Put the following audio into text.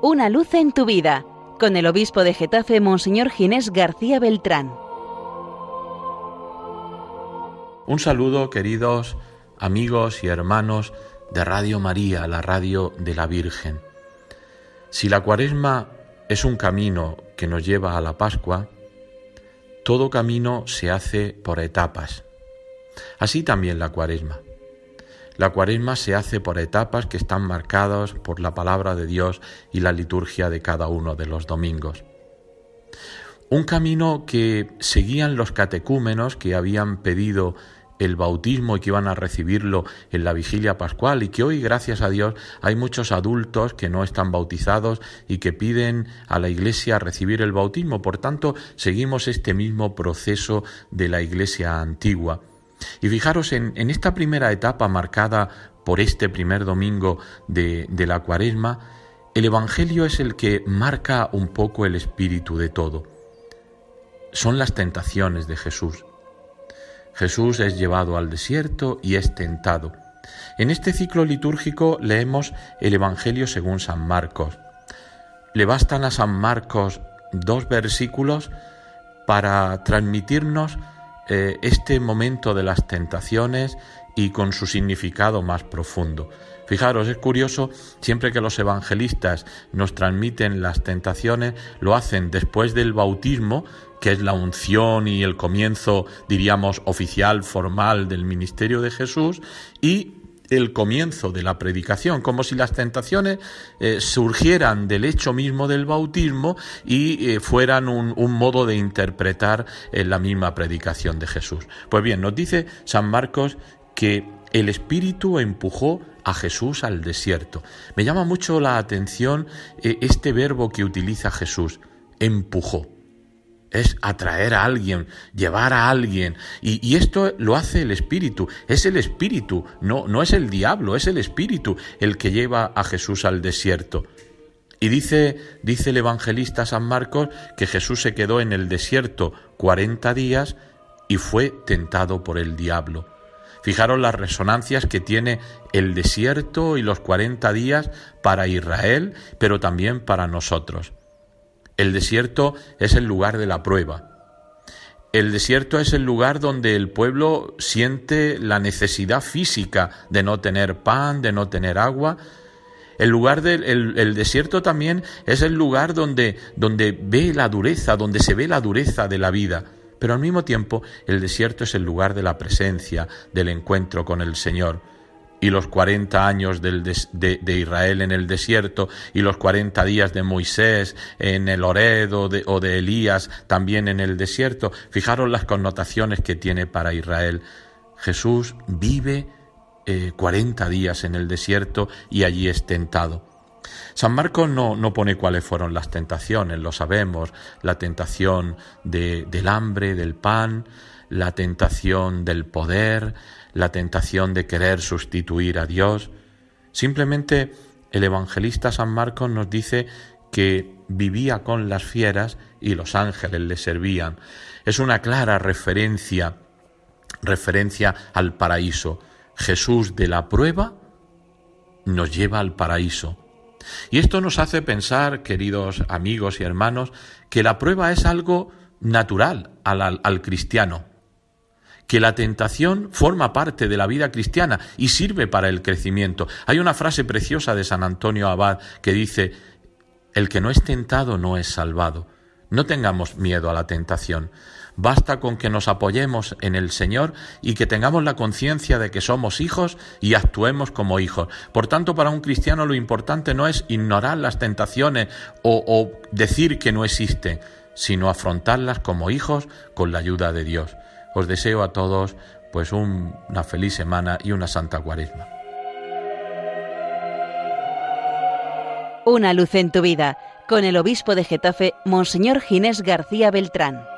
Una luz en tu vida, con el obispo de Getafe, Monseñor Ginés García Beltrán. Un saludo, queridos amigos y hermanos de Radio María, la radio de la Virgen. Si la cuaresma es un camino que nos lleva a la Pascua, todo camino se hace por etapas. Así también la cuaresma. La cuaresma se hace por etapas que están marcadas por la palabra de Dios y la liturgia de cada uno de los domingos. Un camino que seguían los catecúmenos que habían pedido el bautismo y que iban a recibirlo en la vigilia pascual y que hoy, gracias a Dios, hay muchos adultos que no están bautizados y que piden a la Iglesia recibir el bautismo. Por tanto, seguimos este mismo proceso de la Iglesia antigua. Y fijaros en, esta primera etapa marcada por este primer domingo de, de la cuaresma, el Evangelio es el que marca un poco el espíritu de todo. Son las tentaciones de Jesús. Jesús es llevado al desierto y es tentado. En este ciclo litúrgico leemos el Evangelio según San Marcos. Le bastan a San Marcos dos versículos para transmitirnos eh, este momento de las tentaciones y con su significado más profundo. Fijaros, es curioso, siempre que los evangelistas nos transmiten las tentaciones, lo hacen después del bautismo, que es la unción y el comienzo, diríamos, oficial, formal del ministerio de Jesús, y el comienzo de la predicación, como si las tentaciones eh, surgieran del hecho mismo del bautismo y eh, fueran un, modo de interpretar eh, la misma predicación de Jesús. Pues bien, nos dice San Marcos que el Espíritu empujó a Jesús al desierto. Me llama mucho la atención este verbo que utiliza Jesús, empujó es atraer a alguien, llevar a alguien. Y, esto lo hace el Espíritu. Es el Espíritu, no, no es el diablo, es el Espíritu el que lleva a Jesús al desierto. Y dice, dice el evangelista San Marcos que Jesús se quedó en el desierto cuarenta días y fue tentado por el diablo. Fijaros las resonancias que tiene el desierto y los cuarenta días para Israel, pero también para nosotros. El desierto es el lugar de la prueba. El desierto es el lugar donde el pueblo siente la necesidad física de no tener pan, de no tener agua. El lugar del el, desierto también es el lugar donde, donde ve la dureza, donde se ve la dureza de la vida. Pero al mismo tiempo el desierto es el lugar de la presencia, del encuentro con el Señor y los cuarenta años de, Israel en el desierto y los cuarenta días de Moisés en el Ored o de, Elías también en el desierto. Fijaros las connotaciones que tiene para Israel. Jesús vive eh, cuarenta días en el desierto y allí es tentado. San Marcos no, no, pone cuáles fueron las tentaciones, lo sabemos, la tentación del hambre, del pan, la tentación del poder, la tentación de querer sustituir a Dios. Simplemente el evangelista San Marcos nos dice que vivía con las fieras y los ángeles le servían. Es una clara referencia referencia al paraíso. Jesús de la prueba nos lleva al paraíso. Y esto nos hace pensar, queridos amigos y hermanos, que la prueba es algo natural al, al cristiano que la tentación forma parte de la vida cristiana y sirve para el crecimiento. Hay una frase preciosa de San Antonio Abad que dice, el que no es tentado no es salvado. No tengamos miedo a la tentación. Basta con que nos apoyemos en el Señor y que tengamos la conciencia de que somos hijos y actuemos como hijos. Por tanto, para un cristiano lo importante no es ignorar las tentaciones o, o decir que no existen, sino afrontarlas como hijos con la ayuda de Dios. Os deseo a todos pues una feliz semana y una santa cuaresma. Una luz en tu vida con el obispo de Getafe, Monseñor Ginés García Beltrán.